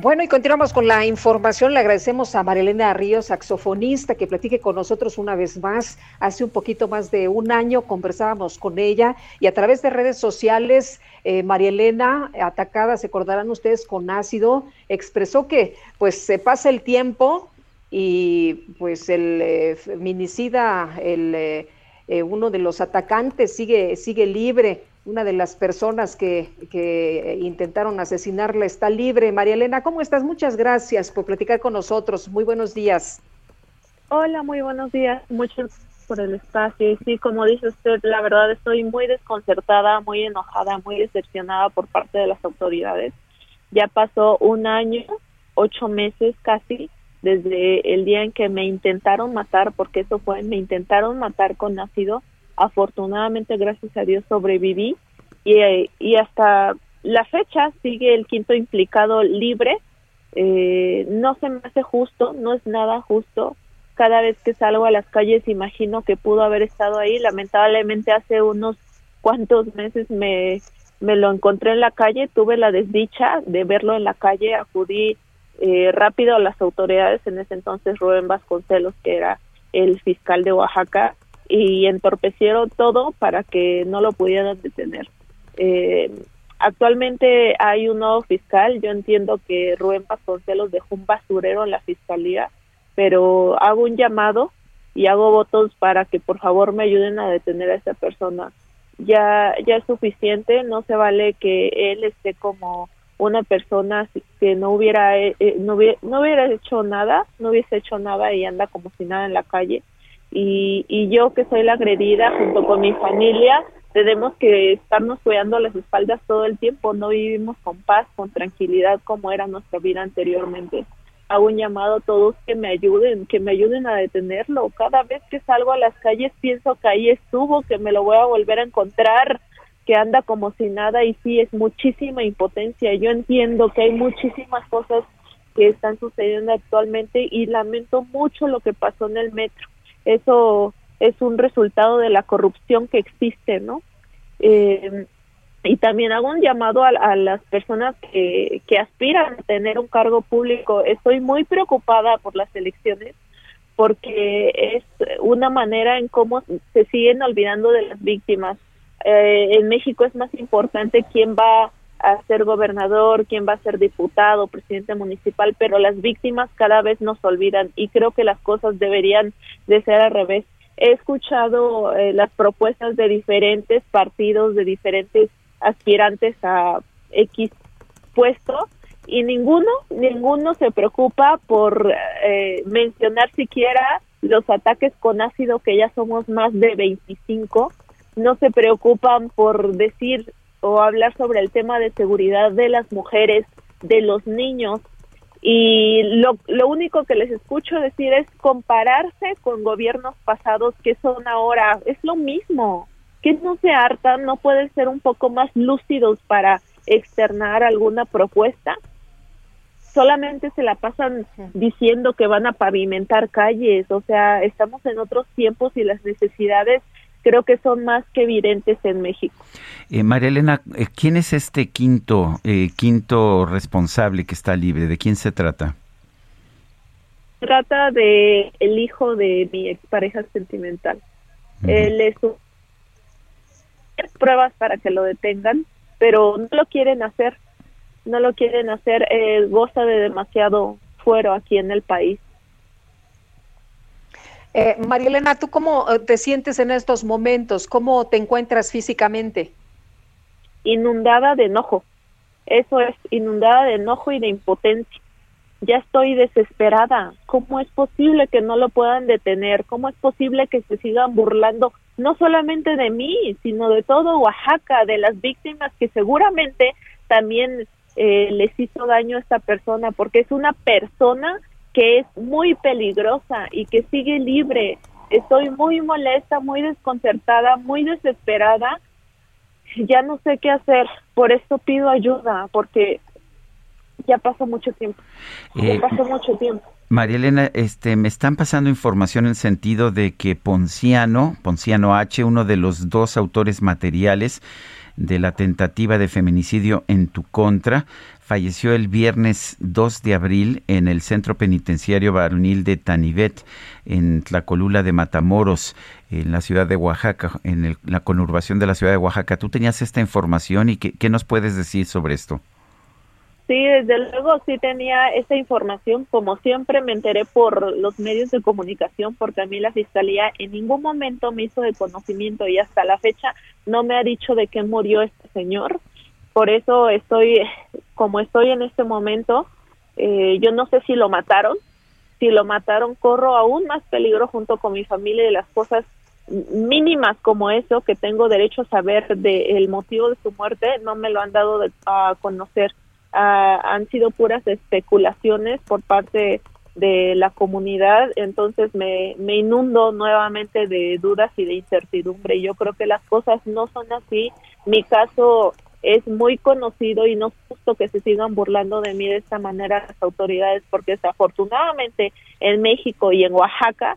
Bueno, y continuamos con la información. Le agradecemos a Marilena Ríos, saxofonista, que platique con nosotros una vez más. Hace un poquito más de un año conversábamos con ella y a través de redes sociales, eh, Marielena, atacada, se acordarán ustedes, con ácido, expresó que pues se pasa el tiempo y pues el eh, feminicida, el, eh, eh, uno de los atacantes sigue, sigue libre una de las personas que, que, intentaron asesinarla está libre. María Elena, ¿cómo estás? Muchas gracias por platicar con nosotros. Muy buenos días. Hola, muy buenos días. Muchas por el espacio. Y sí, como dice usted, la verdad estoy muy desconcertada, muy enojada, muy decepcionada por parte de las autoridades. Ya pasó un año, ocho meses casi, desde el día en que me intentaron matar, porque eso fue, me intentaron matar con ácido afortunadamente gracias a Dios sobreviví y, hasta la fecha sigue el quinto implicado libre. Eh, no se me hace justo no es nada justo. Cada vez que salgo a las calles imagino que pudo haber estado ahí. Lamentablemente hace unos cuantos meses me me lo encontré en la calle. Tuve la desdicha de verlo en la calle. Acudí eh, rápido a las autoridades. En ese entonces Rubén Vasconcelos que era el fiscal de Oaxaca y entorpecieron todo para que no lo pudieran detener. Eh, actualmente hay un nuevo fiscal, yo entiendo que Rubén Vasconcelos dejó un basurero en la fiscalía, pero hago un llamado y hago votos para que por favor me ayuden a detener a esa persona. Ya, ya es suficiente, no se vale que él esté como una persona que no hubiera, eh, no hubiera, no hubiera hecho nada, no hubiese hecho nada y anda como si nada en la calle y, y yo que soy la agredida junto con mi familia tenemos que estarnos cuidando las espaldas todo el tiempo, no vivimos con paz, con tranquilidad como era nuestra vida anteriormente. Hago un llamado a todos que me ayuden, que me ayuden a detenerlo. Cada vez que salgo a las calles pienso que ahí estuvo, que me lo voy a volver a encontrar, que anda como si nada y sí es muchísima impotencia. Yo entiendo que hay muchísimas cosas que están sucediendo actualmente y lamento mucho lo que pasó en el metro eso es un resultado de la corrupción que existe, ¿no? Eh, y también hago un llamado a, a las personas que, que aspiran a tener un cargo público. Estoy muy preocupada por las elecciones porque es una manera en cómo se siguen olvidando de las víctimas. Eh, en México es más importante quién va a ser gobernador, quién va a ser diputado, presidente municipal, pero las víctimas cada vez nos olvidan y creo que las cosas deberían de ser al revés. He escuchado eh, las propuestas de diferentes partidos, de diferentes aspirantes a X puesto y ninguno, ninguno se preocupa por eh, mencionar siquiera los ataques con ácido que ya somos más de 25, no se preocupan por decir o hablar sobre el tema de seguridad de las mujeres, de los niños, y lo, lo único que les escucho decir es compararse con gobiernos pasados que son ahora, es lo mismo, que no se hartan, no pueden ser un poco más lúcidos para externar alguna propuesta, solamente se la pasan diciendo que van a pavimentar calles, o sea, estamos en otros tiempos y las necesidades creo que son más que evidentes en México. Eh, María Elena, eh, ¿quién es este quinto, eh, quinto responsable que está libre? ¿De quién se trata? Se trata de el hijo de mi expareja sentimental. Él es un... pruebas para que lo detengan, pero no lo quieren hacer. No lo quieren hacer. Eh, goza de demasiado fuero aquí en el país. Eh, María Elena, ¿tú cómo eh, te sientes en estos momentos? ¿Cómo te encuentras físicamente? Inundada de enojo. Eso es, inundada de enojo y de impotencia. Ya estoy desesperada. ¿Cómo es posible que no lo puedan detener? ¿Cómo es posible que se sigan burlando no solamente de mí, sino de todo Oaxaca, de las víctimas que seguramente también eh, les hizo daño a esta persona, porque es una persona que es muy peligrosa y que sigue libre. Estoy muy molesta, muy desconcertada, muy desesperada. Ya no sé qué hacer, por esto pido ayuda, porque ya pasó mucho tiempo. Ya eh, pasó mucho tiempo. María Elena, este, me están pasando información en el sentido de que Ponciano, Ponciano H, uno de los dos autores materiales de la tentativa de feminicidio en tu contra, falleció el viernes 2 de abril en el Centro Penitenciario Varonil de Tanivet, en Tlacolula de Matamoros, en la ciudad de Oaxaca, en la conurbación de la ciudad de Oaxaca. ¿Tú tenías esta información y qué nos puedes decir sobre esto? Sí, desde luego sí tenía esa información. Como siempre me enteré por los medios de comunicación porque a mí la fiscalía en ningún momento me hizo de conocimiento y hasta la fecha no me ha dicho de qué murió este señor. Por eso estoy, como estoy en este momento, eh, yo no sé si lo mataron. Si lo mataron, corro aún más peligro junto con mi familia y las cosas mínimas como eso que tengo derecho a saber del motivo de su muerte no me lo han dado a conocer han sido puras especulaciones por parte de la comunidad, entonces me, me inundo nuevamente de dudas y de incertidumbre. Yo creo que las cosas no son así. Mi caso es muy conocido y no es justo que se sigan burlando de mí de esta manera las autoridades, porque desafortunadamente en México y en Oaxaca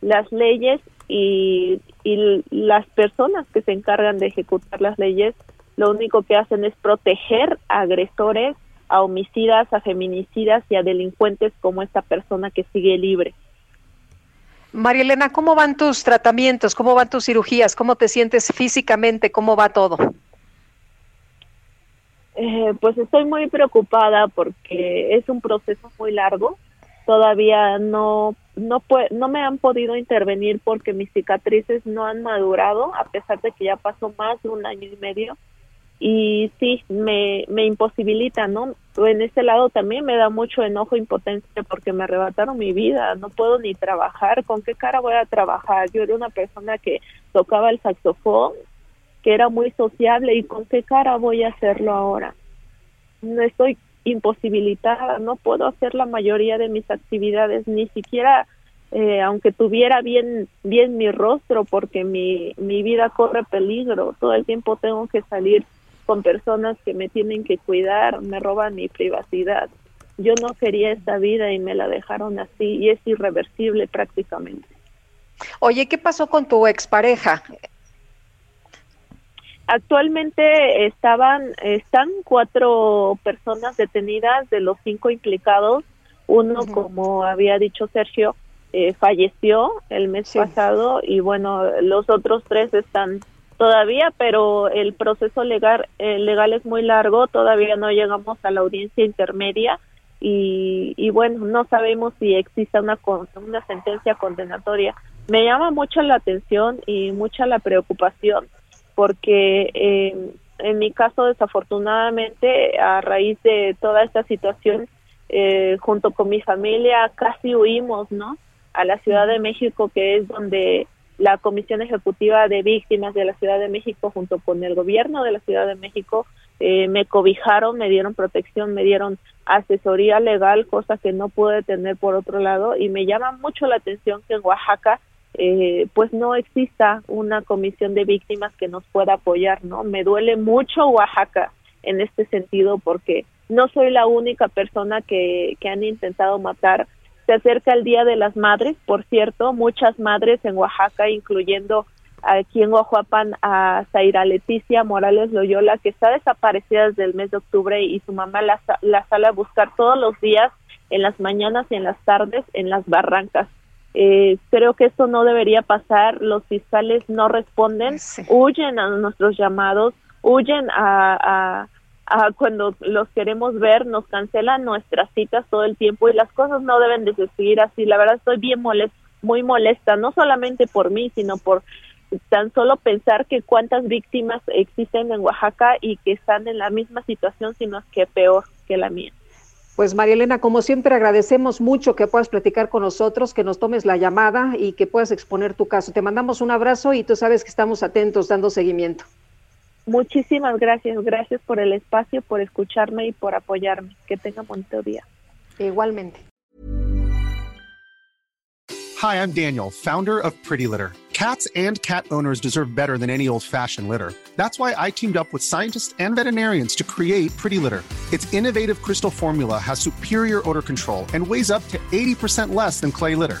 las leyes y, y las personas que se encargan de ejecutar las leyes lo único que hacen es proteger a agresores, a homicidas, a feminicidas y a delincuentes como esta persona que sigue libre. María Elena, ¿cómo van tus tratamientos? ¿Cómo van tus cirugías? ¿Cómo te sientes físicamente? ¿Cómo va todo? Eh, pues estoy muy preocupada porque es un proceso muy largo. Todavía no no no me han podido intervenir porque mis cicatrices no han madurado a pesar de que ya pasó más de un año y medio y sí, me, me imposibilita, ¿no? En ese lado también me da mucho enojo, impotencia, porque me arrebataron mi vida, no puedo ni trabajar, ¿con qué cara voy a trabajar? Yo era una persona que tocaba el saxofón, que era muy sociable, ¿y con qué cara voy a hacerlo ahora? No estoy imposibilitada, no puedo hacer la mayoría de mis actividades, ni siquiera eh, aunque tuviera bien bien mi rostro porque mi, mi vida corre peligro todo el tiempo tengo que salir con personas que me tienen que cuidar, me roban mi privacidad. Yo no quería esta vida y me la dejaron así y es irreversible prácticamente. Oye, ¿qué pasó con tu expareja? Actualmente estaban están cuatro personas detenidas de los cinco implicados. Uno, como había dicho Sergio, eh, falleció el mes pasado y bueno, los otros tres están todavía, pero el proceso legal, eh, legal es muy largo, todavía no llegamos a la audiencia intermedia y, y bueno, no sabemos si existe una, una sentencia condenatoria. Me llama mucho la atención y mucha la preocupación porque eh, en mi caso desafortunadamente a raíz de toda esta situación eh, junto con mi familia casi huimos, ¿no? A la Ciudad de México que es donde la Comisión Ejecutiva de Víctimas de la Ciudad de México junto con el gobierno de la Ciudad de México eh, me cobijaron, me dieron protección, me dieron asesoría legal, cosa que no pude tener por otro lado y me llama mucho la atención que en Oaxaca eh, pues no exista una comisión de víctimas que nos pueda apoyar, ¿no? Me duele mucho Oaxaca en este sentido porque no soy la única persona que, que han intentado matar se acerca el Día de las Madres, por cierto, muchas madres en Oaxaca, incluyendo aquí en Oaxapan a Zaira Leticia Morales Loyola, que está desaparecida desde el mes de octubre y su mamá la, la sale a buscar todos los días, en las mañanas y en las tardes, en las barrancas. Eh, creo que esto no debería pasar, los fiscales no responden, huyen a nuestros llamados, huyen a cuando los queremos ver nos cancelan nuestras citas todo el tiempo y las cosas no deben de seguir así. La verdad estoy bien molesta, muy molesta, no solamente por mí, sino por tan solo pensar que cuántas víctimas existen en Oaxaca y que están en la misma situación, sino que peor que la mía. Pues María Elena, como siempre agradecemos mucho que puedas platicar con nosotros, que nos tomes la llamada y que puedas exponer tu caso. Te mandamos un abrazo y tú sabes que estamos atentos dando seguimiento. Muchísimas gracias, gracias por el espacio, por escucharme y por apoyarme. Que tenga bonito día. Igualmente. Hi, I'm Daniel, founder of Pretty Litter. Cats and cat owners deserve better than any old-fashioned litter. That's why I teamed up with scientists and veterinarians to create Pretty Litter. Its innovative crystal formula has superior odor control and weighs up to 80% less than clay litter.